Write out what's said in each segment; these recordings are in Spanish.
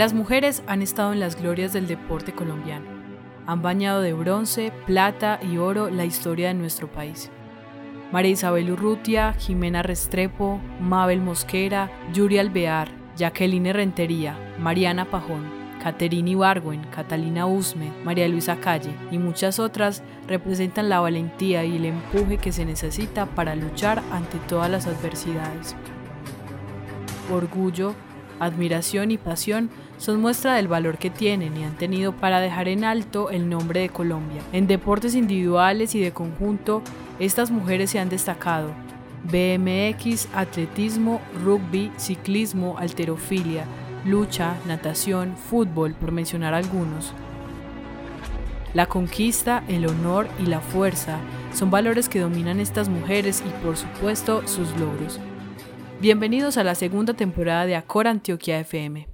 Las mujeres han estado en las glorias del deporte colombiano. Han bañado de bronce, plata y oro la historia de nuestro país. María Isabel Urrutia, Jimena Restrepo, Mabel Mosquera, Yuri Alvear, Jacqueline Rentería, Mariana Pajón, Caterina Ibargüen, Catalina Usme, María Luisa Calle y muchas otras representan la valentía y el empuje que se necesita para luchar ante todas las adversidades. Orgullo, admiración y pasión son muestra del valor que tienen y han tenido para dejar en alto el nombre de Colombia. En deportes individuales y de conjunto, estas mujeres se han destacado. BMX, atletismo, rugby, ciclismo, alterofilia, lucha, natación, fútbol, por mencionar algunos. La conquista, el honor y la fuerza son valores que dominan estas mujeres y por supuesto sus logros. Bienvenidos a la segunda temporada de Acor Antioquia FM.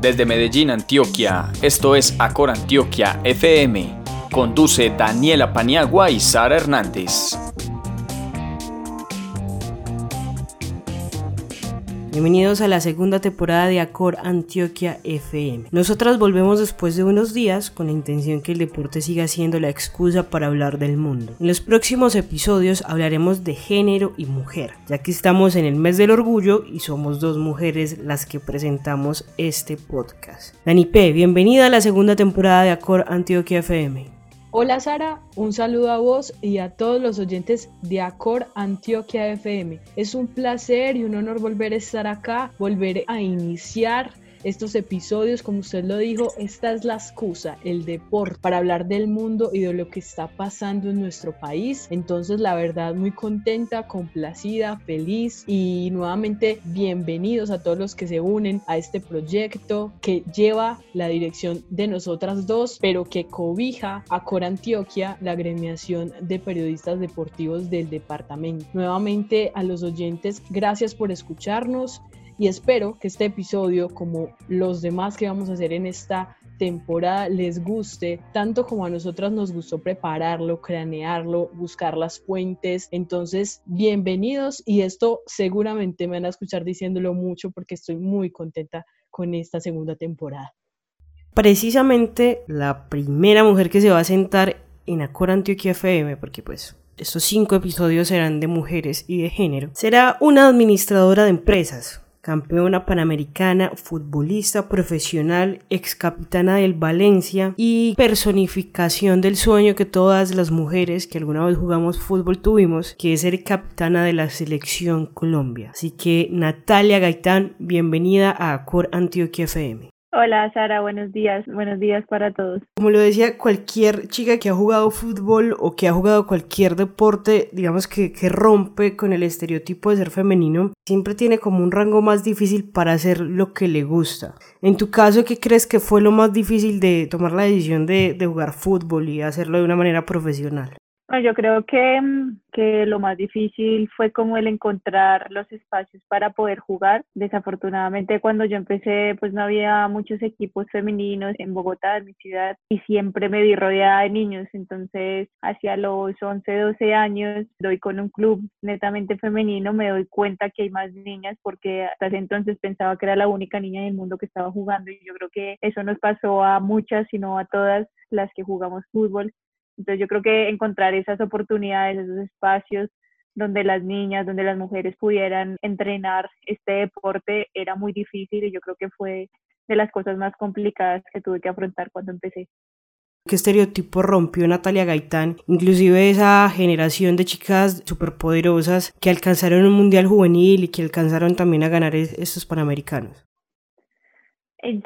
Desde Medellín, Antioquia, esto es Acor Antioquia FM. Conduce Daniela Paniagua y Sara Hernández. Bienvenidos a la segunda temporada de Acor Antioquia FM. Nosotras volvemos después de unos días con la intención que el deporte siga siendo la excusa para hablar del mundo. En los próximos episodios hablaremos de género y mujer, ya que estamos en el mes del orgullo y somos dos mujeres las que presentamos este podcast. Dani P, bienvenida a la segunda temporada de Acor Antioquia FM. Hola Sara, un saludo a vos y a todos los oyentes de Acor Antioquia FM. Es un placer y un honor volver a estar acá, volver a iniciar estos episodios, como usted lo dijo, esta es la excusa, el deporte, para hablar del mundo y de lo que está pasando en nuestro país. Entonces, la verdad, muy contenta, complacida, feliz y nuevamente bienvenidos a todos los que se unen a este proyecto que lleva la dirección de nosotras dos, pero que cobija a Cor Antioquia, la gremiación de periodistas deportivos del departamento. Nuevamente a los oyentes, gracias por escucharnos y espero que este episodio, como los demás que vamos a hacer en esta temporada, les guste tanto como a nosotras nos gustó prepararlo, cranearlo, buscar las fuentes. Entonces, bienvenidos y esto seguramente me van a escuchar diciéndolo mucho porque estoy muy contenta con esta segunda temporada. Precisamente la primera mujer que se va a sentar en Acor Antioquia FM, porque pues estos cinco episodios serán de mujeres y de género, será una administradora de empresas, campeona panamericana, futbolista profesional, ex capitana del Valencia y personificación del sueño que todas las mujeres que alguna vez jugamos fútbol tuvimos, que es ser capitana de la selección Colombia. Así que Natalia Gaitán, bienvenida a Cor Antioquia FM. Hola Sara, buenos días, buenos días para todos. Como lo decía, cualquier chica que ha jugado fútbol o que ha jugado cualquier deporte, digamos que, que rompe con el estereotipo de ser femenino, siempre tiene como un rango más difícil para hacer lo que le gusta. En tu caso, ¿qué crees que fue lo más difícil de tomar la decisión de, de jugar fútbol y hacerlo de una manera profesional? Yo creo que, mm, que lo más difícil fue como el encontrar los espacios para poder jugar. Desafortunadamente cuando yo empecé pues no había muchos equipos femeninos en Bogotá, en mi ciudad, y siempre me vi rodeada de niños. Entonces hacia los 11, 12 años doy con un club netamente femenino, me doy cuenta que hay más niñas porque hasta ese entonces pensaba que era la única niña en el mundo que estaba jugando y yo creo que eso nos pasó a muchas, sino a todas las que jugamos fútbol entonces yo creo que encontrar esas oportunidades, esos espacios donde las niñas, donde las mujeres pudieran entrenar este deporte era muy difícil y yo creo que fue de las cosas más complicadas que tuve que afrontar cuando empecé. ¿Qué estereotipo rompió Natalia Gaitán? Inclusive esa generación de chicas superpoderosas que alcanzaron un mundial juvenil y que alcanzaron también a ganar estos panamericanos.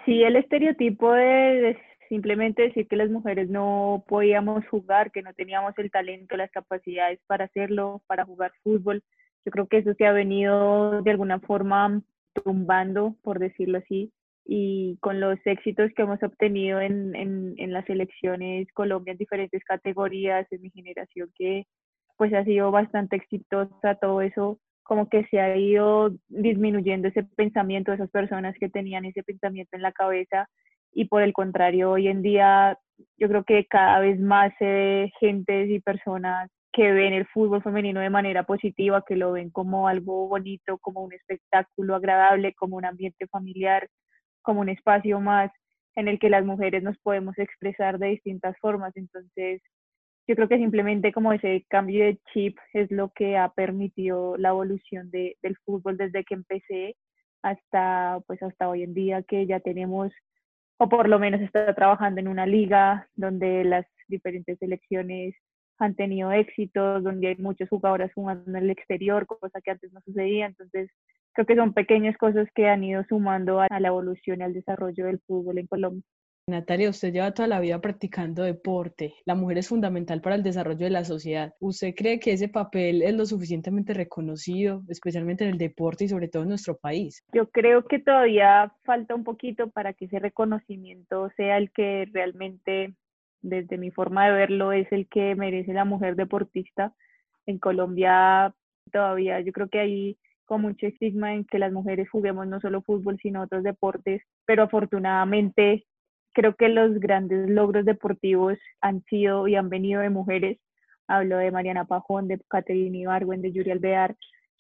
Sí, el estereotipo de simplemente decir que las mujeres no podíamos jugar, que no teníamos el talento, las capacidades para hacerlo, para jugar fútbol. Yo creo que eso se ha venido de alguna forma tumbando, por decirlo así, y con los éxitos que hemos obtenido en, en, las elecciones Colombia en diferentes categorías, en mi generación que pues ha sido bastante exitosa, todo eso como que se ha ido disminuyendo ese pensamiento de esas personas que tenían ese pensamiento en la cabeza y por el contrario, hoy en día yo creo que cada vez más se ve gentes y personas que ven el fútbol femenino de manera positiva, que lo ven como algo bonito, como un espectáculo agradable, como un ambiente familiar, como un espacio más en el que las mujeres nos podemos expresar de distintas formas. Entonces, yo creo que simplemente como ese cambio de chip es lo que ha permitido la evolución de, del fútbol desde que empecé hasta pues hasta hoy en día que ya tenemos o por lo menos está trabajando en una liga donde las diferentes selecciones han tenido éxitos, donde hay muchos jugadores jugando en el exterior, cosa que antes no sucedía. Entonces, creo que son pequeñas cosas que han ido sumando a la evolución y al desarrollo del fútbol en Colombia. Natalia, usted lleva toda la vida practicando deporte. La mujer es fundamental para el desarrollo de la sociedad. ¿Usted cree que ese papel es lo suficientemente reconocido, especialmente en el deporte y sobre todo en nuestro país? Yo creo que todavía falta un poquito para que ese reconocimiento sea el que realmente, desde mi forma de verlo, es el que merece la mujer deportista. En Colombia todavía yo creo que hay con mucho estigma en que las mujeres juguemos no solo fútbol, sino otros deportes, pero afortunadamente creo que los grandes logros deportivos han sido y han venido de mujeres. Hablo de Mariana Pajón, de Caterina Ibargüen, de Yuri Alvear.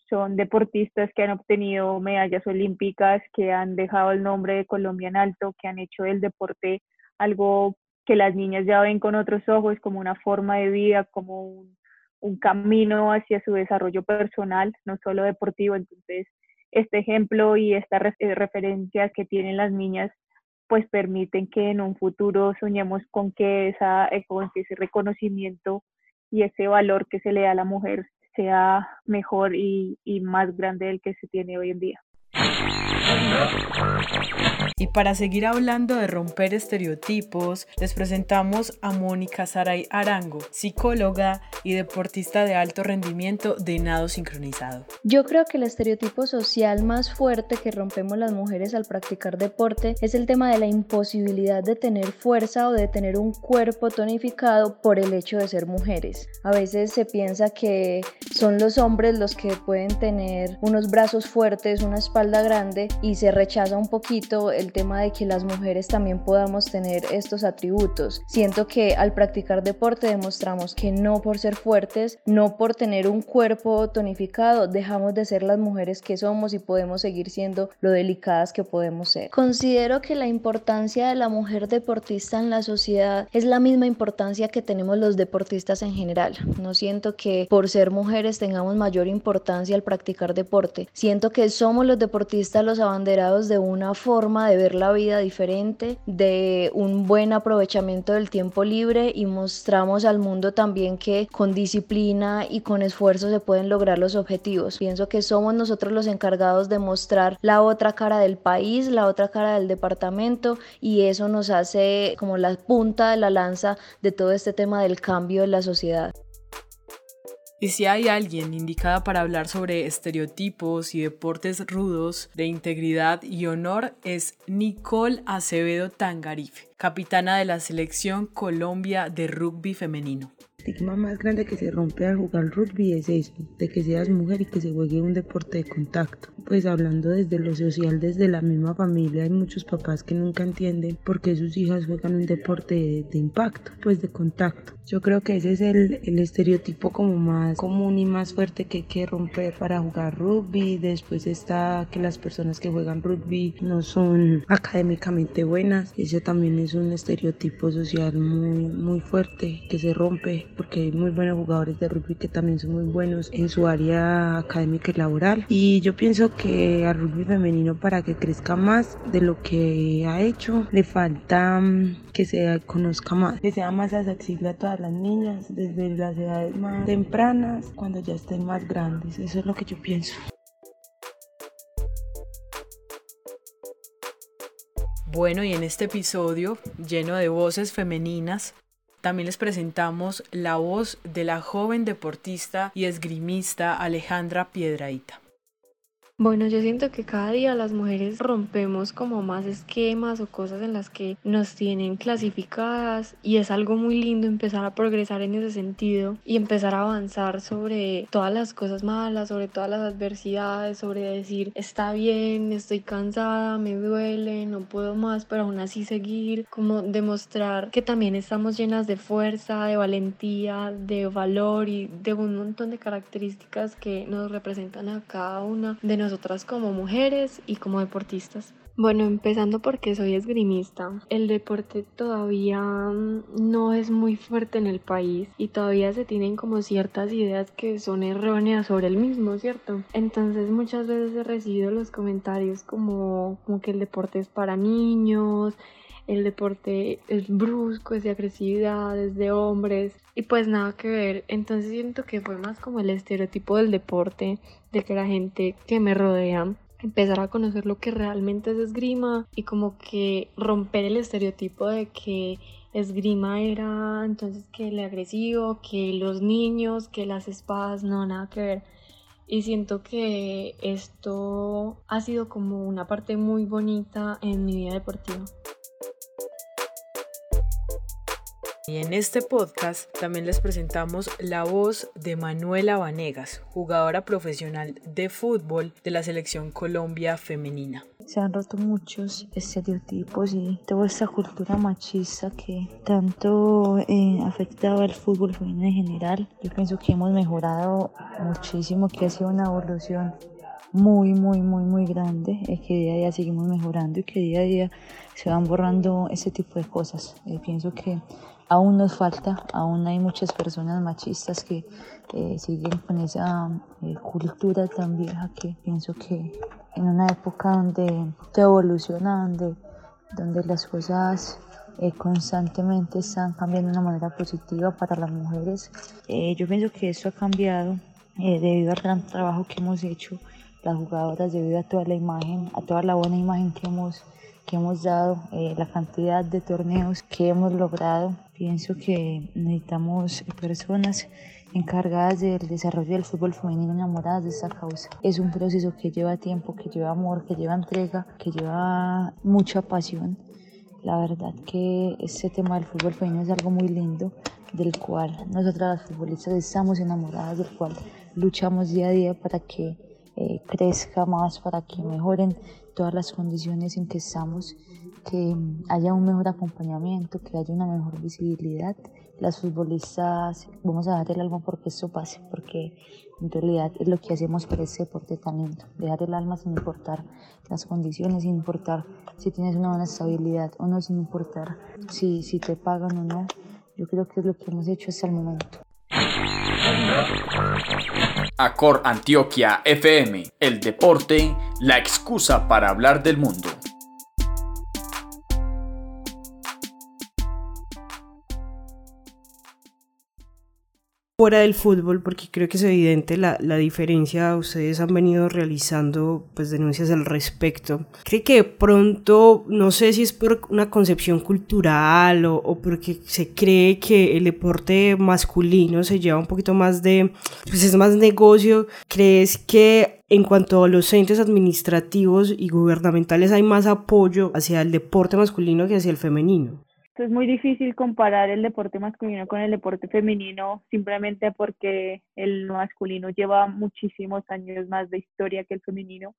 Son deportistas que han obtenido medallas olímpicas, que han dejado el nombre de Colombia en alto, que han hecho del deporte algo que las niñas ya ven con otros ojos, como una forma de vida, como un, un camino hacia su desarrollo personal, no solo deportivo. Entonces, este ejemplo y esta referencia que tienen las niñas pues permiten que en un futuro soñemos con que esa, eh, ese reconocimiento y ese valor que se le da a la mujer sea mejor y, y más grande del que se tiene hoy en día. Y para seguir hablando de romper estereotipos, les presentamos a Mónica Saray Arango, psicóloga y deportista de alto rendimiento de nado sincronizado. Yo creo que el estereotipo social más fuerte que rompemos las mujeres al practicar deporte es el tema de la imposibilidad de tener fuerza o de tener un cuerpo tonificado por el hecho de ser mujeres. A veces se piensa que son los hombres los que pueden tener unos brazos fuertes, una espalda grande y se rechaza un poquito el tema de que las mujeres también podamos tener estos atributos. Siento que al practicar deporte demostramos que no por ser fuertes, no por tener un cuerpo tonificado, dejamos de ser las mujeres que somos y podemos seguir siendo lo delicadas que podemos ser. Considero que la importancia de la mujer deportista en la sociedad es la misma importancia que tenemos los deportistas en general. No siento que por ser mujeres tengamos mayor importancia al practicar deporte. Siento que somos los deportistas los abanderados de una forma de ver la vida diferente, de un buen aprovechamiento del tiempo libre y mostramos al mundo también que con disciplina y con esfuerzo se pueden lograr los objetivos. Pienso que somos nosotros los encargados de mostrar la otra cara del país, la otra cara del departamento y eso nos hace como la punta de la lanza de todo este tema del cambio en la sociedad. Y si hay alguien indicada para hablar sobre estereotipos y deportes rudos de integridad y honor es Nicole Acevedo Tangarife, capitana de la selección Colombia de rugby femenino. Estigma más grande que se rompe al jugar rugby es eso, de que seas mujer y que se juegue un deporte de contacto. Pues hablando desde lo social, desde la misma familia, hay muchos papás que nunca entienden por qué sus hijas juegan un deporte de, impacto, pues de contacto. Yo creo que ese es el, el, estereotipo como más común y más fuerte que hay que romper para jugar rugby. Después está que las personas que juegan rugby no son académicamente buenas. Ese también es un estereotipo social muy, muy fuerte que se rompe porque hay muy buenos jugadores de rugby que también son muy buenos en su área académica y laboral. Y yo pienso que al rugby femenino para que crezca más de lo que ha hecho, le falta mm, que se conozca más, que sea más accesible a todas las niñas desde las edades más tempranas, cuando ya estén más grandes. Eso es lo que yo pienso. Bueno, y en este episodio lleno de voces femeninas, también les presentamos la voz de la joven deportista y esgrimista Alejandra Piedraíta. Bueno, yo siento que cada día las mujeres rompemos como más esquemas o cosas en las que nos tienen clasificadas y es algo muy lindo empezar a progresar en ese sentido y empezar a avanzar sobre todas las cosas malas, sobre todas las adversidades, sobre decir está bien, estoy cansada, me duele, no puedo más, pero aún así seguir, como demostrar que también estamos llenas de fuerza, de valentía, de valor y de un montón de características que nos representan a cada una de nosotros nosotras como mujeres y como deportistas? Bueno, empezando porque soy esgrimista. El deporte todavía mm, no es muy fuerte en el país y todavía se tienen como ciertas ideas que son erróneas sobre el mismo, ¿cierto? Entonces muchas veces he recibido los comentarios como, como que el deporte es para niños, el deporte es brusco, es de agresividad, es de hombres y pues nada que ver. Entonces siento que fue más como el estereotipo del deporte, de que la gente que me rodea empezar a conocer lo que realmente es esgrima y como que romper el estereotipo de que esgrima era entonces que el agresivo, que los niños, que las espadas, no, nada que ver. Y siento que esto ha sido como una parte muy bonita en mi vida deportiva. Y en este podcast también les presentamos la voz de Manuela Vanegas, jugadora profesional de fútbol de la selección Colombia femenina. Se han roto muchos estereotipos y toda esta cultura machista que tanto eh, afectaba al fútbol femenino en general. Yo pienso que hemos mejorado muchísimo, que ha sido una evolución muy, muy, muy, muy grande, es que día a día seguimos mejorando y que día a día se van borrando ese tipo de cosas. Eh, pienso que aún nos falta, aún hay muchas personas machistas que eh, siguen con esa eh, cultura tan vieja que pienso que en una época donde te evoluciona, donde, donde las cosas eh, constantemente están cambiando de una manera positiva para las mujeres, yo pienso que eso ha cambiado debido al gran trabajo que hemos hecho las jugadoras, debido a toda la imagen, a toda la buena imagen que hemos que hemos dado, la cantidad de torneos que hemos logrado Pienso que necesitamos personas encargadas del desarrollo del fútbol femenino enamoradas de esta causa. Es un proceso que lleva tiempo, que lleva amor, que lleva entrega, que lleva mucha pasión. La verdad que este tema del fútbol femenino es algo muy lindo, del cual nosotras las futbolistas estamos enamoradas, del cual luchamos día a día para que eh, crezca más, para que mejoren todas las condiciones en que estamos que haya un mejor acompañamiento, que haya una mejor visibilidad. Las futbolistas vamos a dar el alma porque eso pase, porque en realidad es lo que hacemos por ese deporte tan lindo, dejar el alma sin importar las condiciones, sin importar si tienes una buena estabilidad o no, sin importar si, si te pagan o no. Yo creo que es lo que hemos hecho hasta el momento. Acor Antioquia FM, el deporte, la excusa para hablar del mundo. Fuera del fútbol, porque creo que es evidente la, la, diferencia, ustedes han venido realizando pues denuncias al respecto. Creo que pronto, no sé si es por una concepción cultural o, o, porque se cree que el deporte masculino se lleva un poquito más de, pues es más negocio, ¿crees que en cuanto a los entes administrativos y gubernamentales hay más apoyo hacia el deporte masculino que hacia el femenino? Es muy difícil comparar el deporte masculino con el deporte femenino simplemente porque el masculino lleva muchísimos años más de historia que el femenino,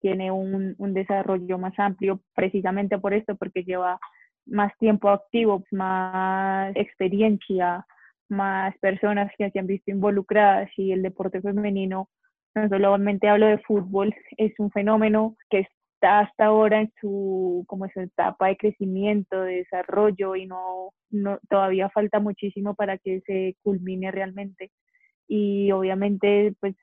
tiene un, un desarrollo más amplio precisamente por esto, porque lleva más tiempo activo, más experiencia, más personas que se han visto involucradas y el deporte femenino, no solamente hablo de fútbol, es un fenómeno que hasta ahora en su como su etapa de crecimiento, de desarrollo y no, todavía falta muchísimo para que se culmine realmente. Y obviamente pues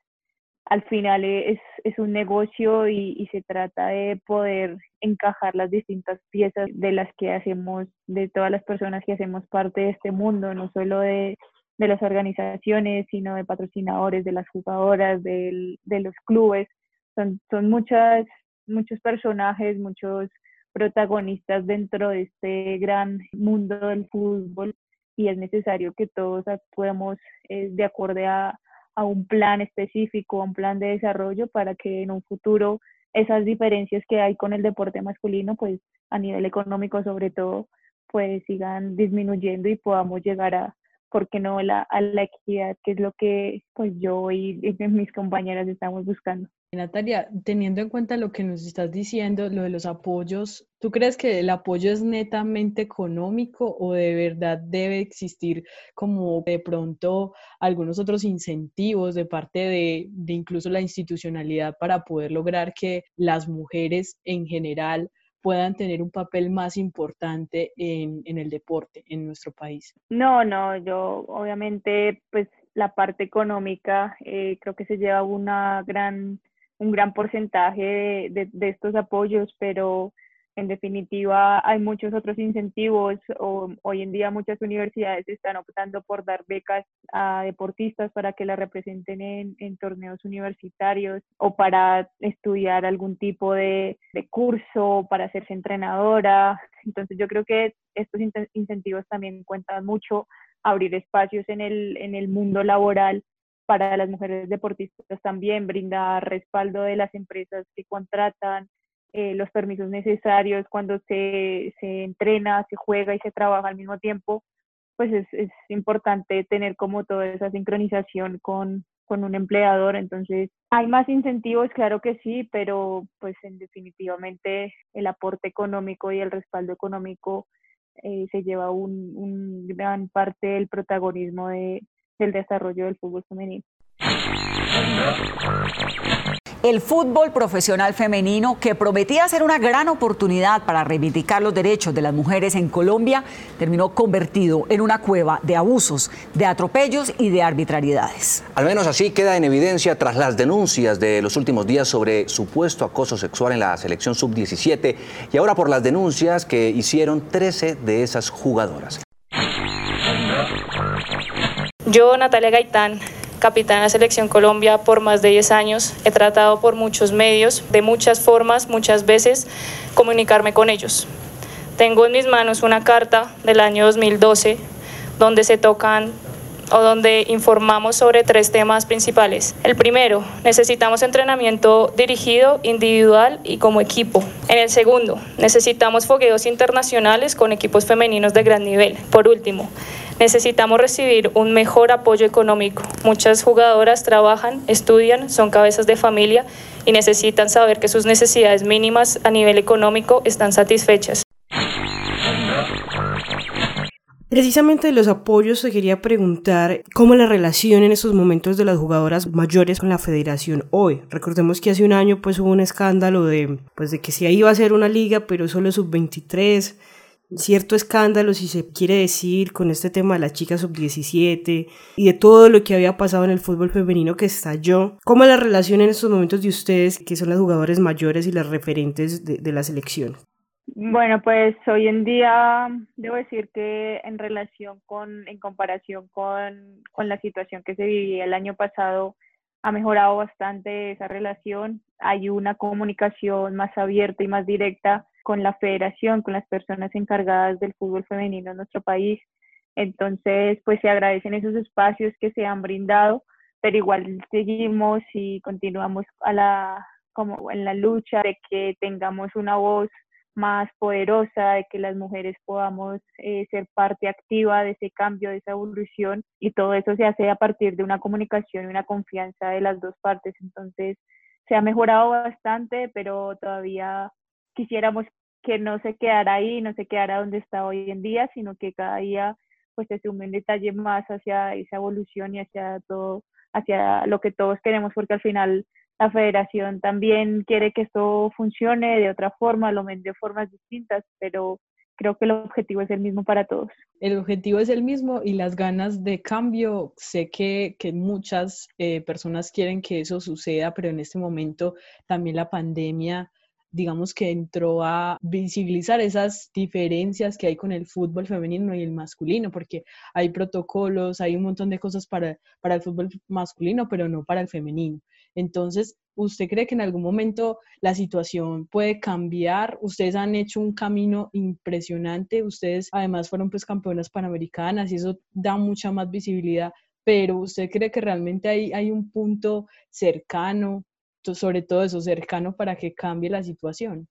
al final es, es un negocio y, y, se trata de poder encajar las distintas piezas de las que hacemos, de todas las personas que hacemos parte de este mundo, no solo de, de las organizaciones, sino de patrocinadores, de las jugadoras, de, de los clubes. Son, son muchas muchos personajes, muchos protagonistas dentro de este gran mundo del fútbol y es necesario que todos actuemos eh, de acuerdo a, un plan específico, a un plan de desarrollo para que en un futuro esas diferencias que hay con el deporte masculino, pues a nivel económico sobre todo, pues sigan disminuyendo y podamos llegar a, ¿por qué no?, la, a la equidad, que es lo que pues yo y, mis compañeras estamos buscando. Natalia, teniendo en cuenta lo que nos estás diciendo, lo de los apoyos, ¿tú crees que el apoyo es netamente económico o de verdad debe existir como de pronto algunos otros incentivos de parte de, incluso la institucionalidad para poder lograr que las mujeres en general puedan tener un papel más importante en, en, el deporte en nuestro país? No, no, yo obviamente pues la parte económica eh, creo que se lleva una gran, un gran porcentaje de, de estos apoyos, pero en definitiva, hay muchos otros incentivos. O, hoy en día muchas universidades están optando por dar becas a deportistas para que la representen en, torneos universitarios o para estudiar algún tipo de, curso, para hacerse entrenadora. Entonces yo creo que estos incentivos también cuentan mucho abrir espacios en el, en el mundo laboral para las mujeres deportistas también, brindar respaldo de las empresas que contratan, eh, los permisos necesarios cuando se, se, entrena, se juega y se trabaja al mismo tiempo, pues es, es importante tener como toda esa sincronización con, con, un empleador. Entonces, hay más incentivos, claro que sí, pero pues en definitivamente el aporte económico y el respaldo económico eh, se lleva un, un, gran parte del protagonismo de, del desarrollo del fútbol femenino. El fútbol profesional femenino, que prometía ser una gran oportunidad para reivindicar los derechos de las mujeres en Colombia, terminó convertido en una cueva de abusos, de atropellos y de arbitrariedades. Al menos así queda en evidencia tras las denuncias de los últimos días sobre supuesto acoso sexual en la selección sub-17 y ahora por las denuncias que hicieron 13 de esas jugadoras. Yo, Natalia Gaitán, capitana de la Selección Colombia por más de 10 años. He tratado por muchos medios, de muchas formas, muchas veces, comunicarme con ellos. Tengo en mis manos una carta del año 2012 donde se tocan o donde informamos sobre tres temas principales. El primero, necesitamos entrenamiento dirigido, individual y como equipo. En el segundo, necesitamos fogueos internacionales con equipos femeninos de gran nivel. Por último, necesitamos recibir un mejor apoyo económico. Muchas jugadoras trabajan, estudian, son cabezas de familia y necesitan saber que sus necesidades mínimas a nivel económico están satisfechas. Precisamente de los apoyos se quería preguntar cómo la relación en estos momentos de las jugadoras mayores con la federación hoy. Recordemos que hace un año pues hubo un escándalo de, pues, de que si iba a ser una liga pero solo sub-23 cierto escándalo, si se quiere decir, con este tema de las chicas sub-17 y de todo lo que había pasado en el fútbol femenino que estalló. ¿Cómo la relación en estos momentos de ustedes, que son las jugadores mayores y las referentes de la selección? Bueno, pues hoy en día debo decir que en relación con, en comparación con, con la situación que se vivía el año pasado, ha mejorado bastante esa relación. Hay una comunicación más abierta y más directa con la federación, con las personas encargadas del fútbol femenino en nuestro país. Entonces, pues se agradecen esos espacios que se han brindado, pero igual seguimos y continuamos a la, como en la lucha de que tengamos una voz más poderosa, de que las mujeres podamos eh, ser parte activa de ese cambio, de esa evolución, y todo eso se hace a partir de una comunicación y una confianza de las dos partes. Entonces, se ha mejorado bastante, pero todavía quisiéramos que no se quedara ahí, no se quedara donde está hoy en día, sino que cada día pues se sume un detalle más hacia esa evolución y hacia todo, hacia lo que todos queremos, porque al final la federación también quiere que esto funcione de otra forma, lo ven de formas distintas, pero creo que el objetivo es el mismo para todos. El objetivo es el mismo y las ganas de cambio, sé que, que muchas eh, personas quieren que eso suceda, pero en este momento también la pandemia digamos que entró a visibilizar esas diferencias que hay con el fútbol femenino y el masculino, porque hay protocolos, hay un montón de cosas para, para el fútbol masculino, pero no para el femenino. Entonces, ¿usted cree que en algún momento la situación puede cambiar? Ustedes han hecho un camino impresionante, ustedes además fueron pues campeonas panamericanas y eso da mucha más visibilidad pero ¿usted cree que realmente hay, hay un punto cercano, sobre todo eso, cercano para que cambie la situación?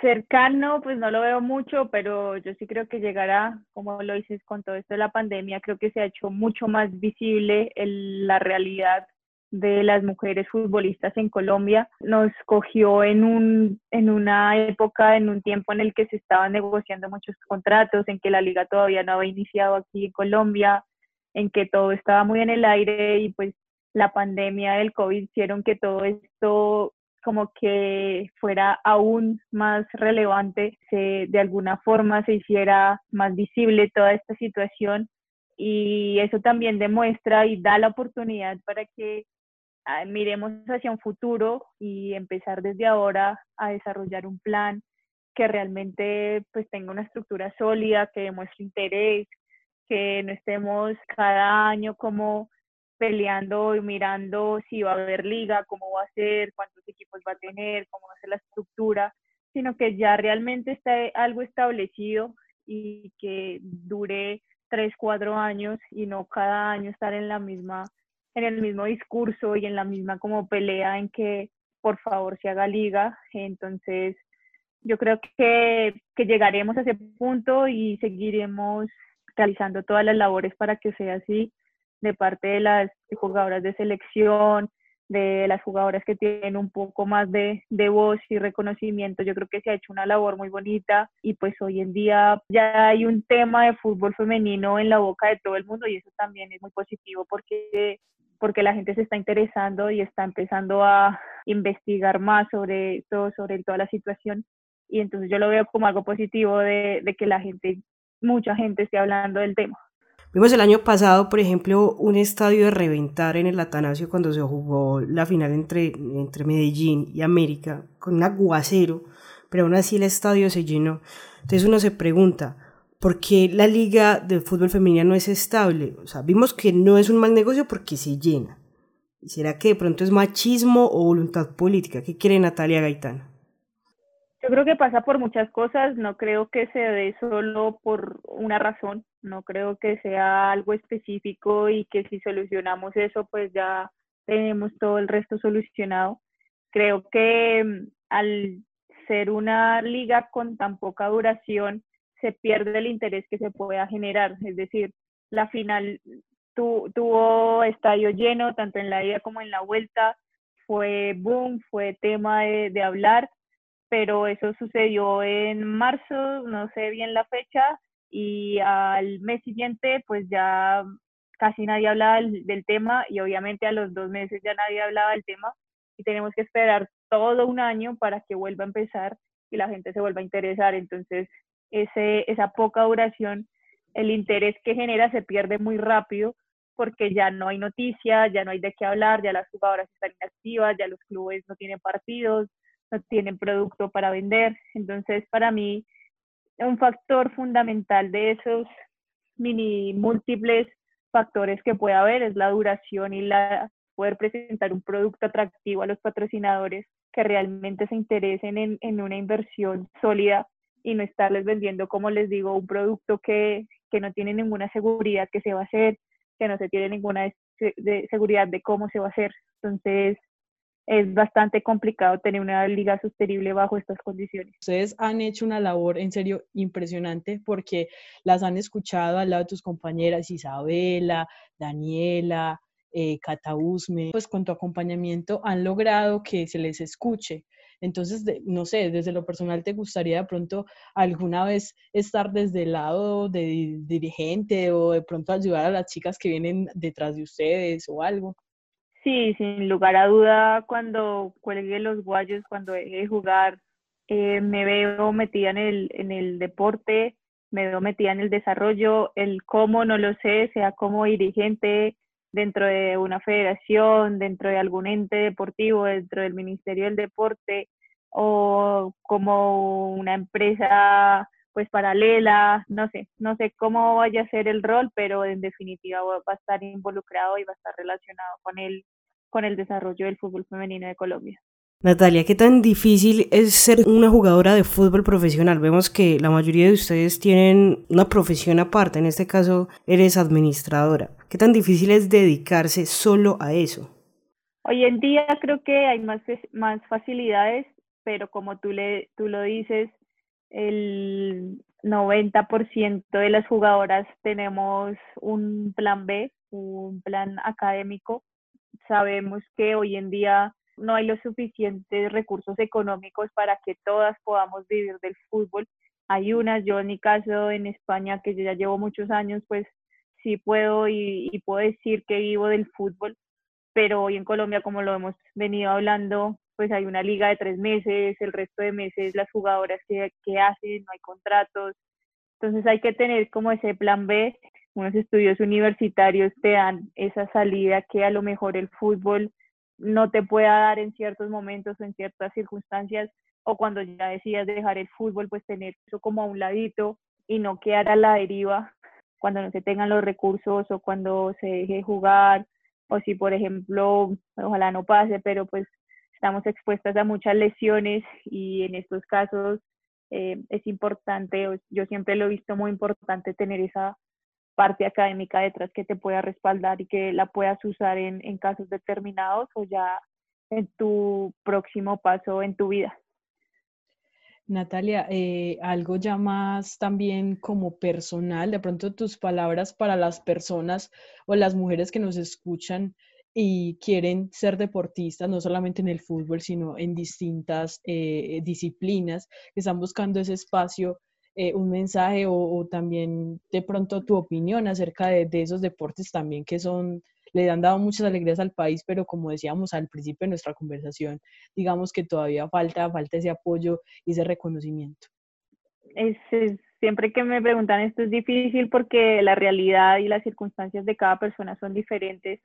Cercano, pues no lo veo mucho, pero yo sí creo que llegará, como lo dices con todo esto de la pandemia, creo que se ha hecho mucho más visible la realidad de las mujeres futbolistas en Colombia. Nos cogió en, un, en una época, en un tiempo en el que se estaban negociando muchos contratos, en que la liga todavía no había iniciado aquí en Colombia, en que todo estaba muy en el aire y pues la pandemia del COVID hicieron que todo esto como que fuera aún más relevante, se, de alguna forma se hiciera más visible toda esta situación y eso también demuestra y da la oportunidad para que miremos hacia un futuro y empezar desde ahora a desarrollar un plan que realmente pues tenga una estructura sólida, que demuestre interés, que no estemos cada año como peleando y mirando si va a haber liga, cómo va a ser, cuántos equipos va a tener, cómo va a ser la estructura, sino que ya realmente esté algo establecido y que dure tres, cuatro años y no cada año estar en la misma, en el mismo discurso y en la misma como pelea en que por favor se haga liga. Entonces, yo creo que, que llegaremos a ese punto y seguiremos realizando todas las labores para que sea así de parte de las jugadoras de selección, de las jugadoras que tienen un poco más de, de, voz y reconocimiento. Yo creo que se ha hecho una labor muy bonita y pues hoy en día ya hay un tema de fútbol femenino en la boca de todo el mundo y eso también es muy positivo porque porque la gente se está interesando y está empezando a investigar más sobre todo, sobre toda la situación. Y entonces yo lo veo como algo positivo de, de que la gente, mucha gente esté hablando del tema. Vimos el año pasado, por ejemplo, un estadio de reventar en el Atanasio cuando se jugó la final entre, entre Medellín y América, con un aguacero, pero aún así el estadio se llenó. Entonces uno se pregunta, ¿por qué la liga de fútbol femenina no es estable? O sea, vimos que no es un mal negocio porque se llena. ¿Será que de pronto es machismo o voluntad política? ¿Qué quiere Natalia Gaitán? Yo creo que pasa por muchas cosas, no creo que se dé solo por una razón, no creo que sea algo específico y que si solucionamos eso, pues ya tenemos todo el resto solucionado. Creo que mm, al ser una liga con tan poca duración, se pierde el interés que se pueda generar, es decir, la final tuvo estadio lleno, tanto en la ida como en la vuelta, fue boom, fue tema de, de hablar pero eso sucedió en marzo, no sé bien la fecha, y al mes siguiente pues ya casi nadie hablaba del, tema y obviamente a los dos meses ya nadie hablaba del tema y tenemos que esperar todo un año para que vuelva a empezar y la gente se vuelva a interesar. Entonces, ese, esa poca duración, el interés que genera se pierde muy rápido porque ya no hay noticias, ya no hay de qué hablar, ya las jugadoras están inactivas, ya los clubes no tienen partidos, no tienen producto para vender. Entonces, para mí, un factor fundamental de esos mini múltiples factores que puede haber es la duración y la poder presentar un producto atractivo a los patrocinadores que realmente se interesen en, en una inversión sólida y no estarles vendiendo, como les digo, un producto que, que no tiene ninguna seguridad que se va a hacer, que no se tiene ninguna de seguridad de cómo se va a hacer. Entonces, es bastante complicado tener una liga sostenible bajo estas condiciones. Ustedes han hecho una labor en serio impresionante porque las han escuchado al lado de tus compañeras Isabela, Daniela, eh, pues con tu acompañamiento han logrado que se les escuche. Entonces, no sé, desde lo personal, ¿te gustaría de pronto alguna vez estar desde el lado de dirigente o de pronto ayudar a las chicas que vienen detrás de ustedes o algo? Sí, sin lugar a duda, cuando cuelgue los guayos, cuando deje de jugar, eh, me veo metida en el, en el deporte, me veo metida en el desarrollo, el cómo no lo sé, sea como dirigente dentro de una federación, dentro de algún ente deportivo, dentro del Ministerio del Deporte o como una empresa pues paralela, no sé, no sé cómo vaya a ser el rol, pero en definitiva va a estar involucrado y va a estar relacionado con el, con el desarrollo del fútbol femenino de Colombia. Natalia, ¿qué tan difícil es ser una jugadora de fútbol profesional? Vemos que la mayoría de ustedes tienen una profesión aparte, en este caso eres administradora. ¿Qué tan difícil es dedicarse solo a eso? Hoy en día creo que hay más, más facilidades, pero como tú, le, tú lo dices, el 90% de las jugadoras tenemos un plan B, un plan académico. Sabemos que hoy en día no hay los suficientes recursos económicos para que todas podamos vivir del fútbol. Hay unas, yo en mi caso en España, que yo ya llevo muchos años, pues sí puedo y, puedo decir que vivo del fútbol, pero hoy en Colombia, como lo hemos venido hablando, pues hay una liga de tres meses, el resto de meses las jugadoras que, que hacen, no hay contratos, entonces hay que tener como ese plan B, unos estudios universitarios te dan esa salida que a lo mejor el fútbol no te pueda dar en ciertos momentos o en ciertas circunstancias, o cuando ya decidas dejar el fútbol, pues tener eso como a un ladito y no quedar a la deriva cuando no se tengan los recursos o cuando se deje jugar, o si por ejemplo, ojalá no pase, pero pues estamos expuestas a muchas lesiones y en estos casos eh, es importante, yo siempre lo he visto muy importante tener esa parte académica detrás que te pueda respaldar y que la puedas usar en, en casos determinados o ya en tu próximo paso en tu vida. Natalia, eh, algo ya más también como personal, de pronto tus palabras para las personas o las mujeres que nos escuchan y quieren ser deportistas, no solamente en el fútbol, sino en distintas eh, disciplinas, que están buscando ese espacio eh, un mensaje o, también de pronto tu opinión acerca de, esos deportes también que son, le han dado muchas alegrías al país, pero como decíamos al principio de nuestra conversación, digamos que todavía falta, falta ese apoyo y ese reconocimiento. Es, siempre que me preguntan esto es difícil porque la realidad y las circunstancias de cada persona son diferentes.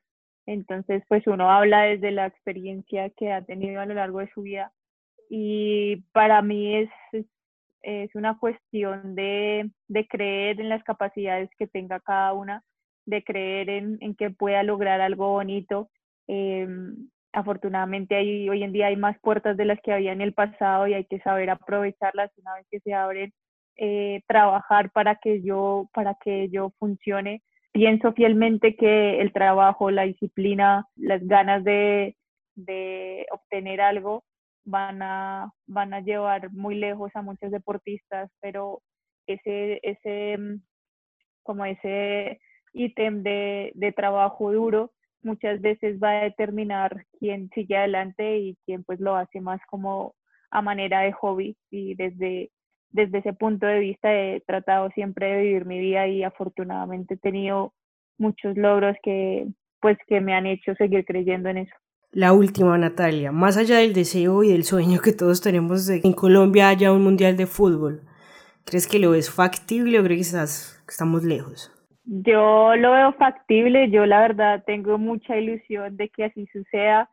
Entonces, pues uno habla desde la experiencia que ha tenido a lo largo de su vida. Y para mí es es una cuestión de, creer en las capacidades que tenga cada una, de creer en, que pueda lograr algo bonito. Em, afortunadamente hay, hoy en día hay más puertas de las que había en el pasado y hay que saber aprovecharlas una vez que se abren, eh, trabajar para que yo, para que ello funcione. Pienso fielmente que el trabajo, la disciplina, las ganas de, obtener algo van a, van a llevar muy lejos a muchos deportistas, pero ese, ese mm, como ese ítem de, de trabajo duro muchas veces va a determinar quién sigue adelante y quién pues lo hace más como a manera de hobby y desde, desde ese punto de vista he tratado siempre de vivir mi vida y afortunadamente he tenido muchos logros que pues que me han hecho seguir creyendo en eso. La última, Natalia, más allá del deseo y del sueño que todos tenemos de que en Colombia haya un mundial de fútbol, ¿crees que lo es factible o crees que, estamos lejos? Yo lo veo factible, yo la verdad tengo mucha ilusión de que así suceda.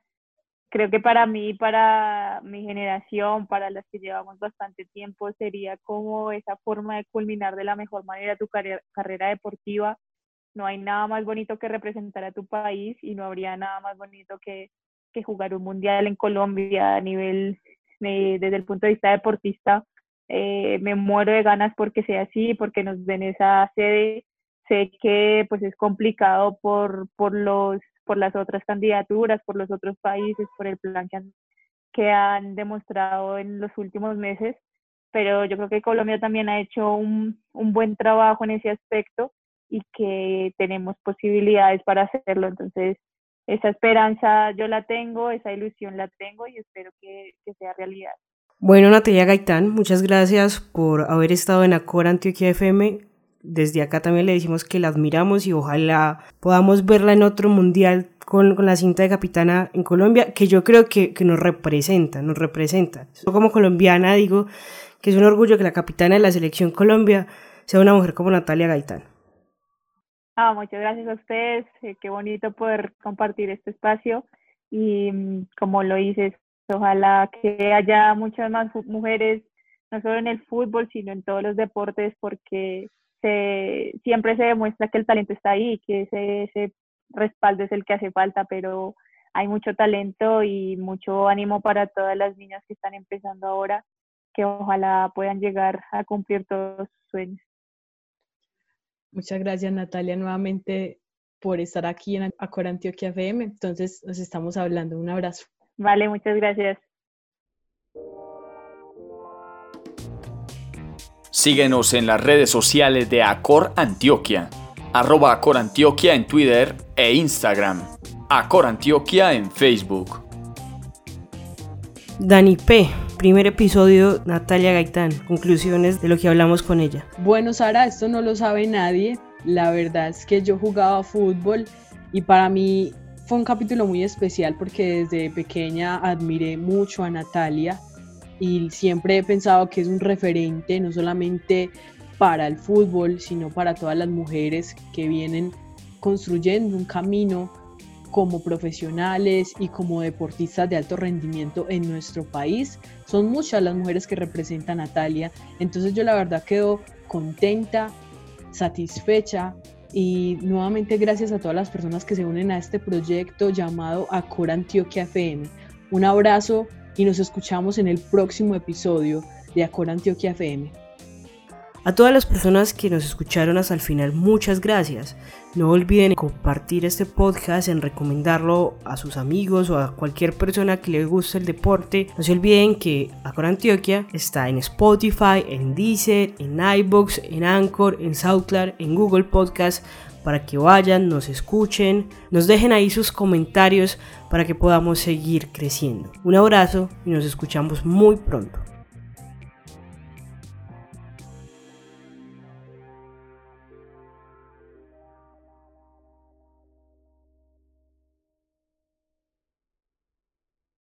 Creo que para mí, para mi generación, para las que llevamos bastante tiempo, sería como esa forma de culminar de la mejor manera tu carrera deportiva. No hay nada más bonito que representar a tu país y no habría nada más bonito que que jugar un mundial en Colombia a nivel, desde el punto de vista deportista, eh, me muero de ganas porque sea así, porque nos den esa sede. Sé que pues es complicado por, por, los, por las otras candidaturas, por los otros países, por el plan que han, que han demostrado en los últimos meses, pero yo creo que Colombia también ha hecho un, un buen trabajo en ese aspecto y que tenemos posibilidades para hacerlo. Entonces, esa esperanza yo la tengo, esa ilusión la tengo y espero que, sea realidad. Bueno, Natalia Gaitán, muchas gracias por haber estado en Acor Antioquia FM. Desde acá también le decimos que la admiramos y ojalá podamos verla en otro mundial con, la cinta de capitana en Colombia, que yo creo que, que nos representa, nos representa. Yo como colombiana digo que es un orgullo que la capitana de la selección Colombia sea una mujer como Natalia Gaitán. Ah, muchas gracias a ustedes. Eh, qué bonito poder compartir este espacio. Y mm, como lo dices, ojalá que haya muchas más mujeres, no solo en el fútbol, sino en todos los deportes, porque se, siempre se demuestra que el talento está ahí, que ese, ese respaldo es el que hace falta, pero hay mucho talento y mucho ánimo para todas las niñas que están empezando ahora, que ojalá puedan llegar a cumplir todos sus sueños. Muchas gracias Natalia nuevamente por estar aquí en Acor Antioquia FM. Entonces nos estamos hablando. Un abrazo. Vale, muchas gracias. Síguenos en las redes sociales de Acor Antioquia, arroba Acor Antioquia en Twitter e Instagram, Acor Antioquia en Facebook. Dani P., primer episodio, Natalia Gaitán, conclusiones de lo que hablamos con ella. Bueno, Sara, esto no lo sabe nadie. La verdad es que yo jugaba fútbol y para mí fue un capítulo muy especial porque desde pequeña admiré mucho a Natalia y siempre he pensado que es un referente no solamente para el fútbol, sino para todas las mujeres que vienen construyendo un camino como profesionales y como deportistas de alto rendimiento en nuestro país. Son muchas las mujeres que representa a Natalia, entonces yo la verdad quedo contenta, satisfecha y nuevamente gracias a todas las personas que se unen a este proyecto llamado Acor Antioquia FM. Un abrazo y nos escuchamos en el próximo episodio de Acor Antioquia FM. A todas las personas que nos escucharon hasta el final, muchas gracias. No olviden compartir este podcast, en recomendarlo a sus amigos o a cualquier persona que le guste el deporte. No se olviden que Acor Antioquia está en Spotify, en Deezer, en iBox, en Anchor, en SoundCloud, en Google Podcast para que vayan, nos escuchen, nos dejen ahí sus comentarios para que podamos seguir creciendo. Un abrazo y nos escuchamos muy pronto.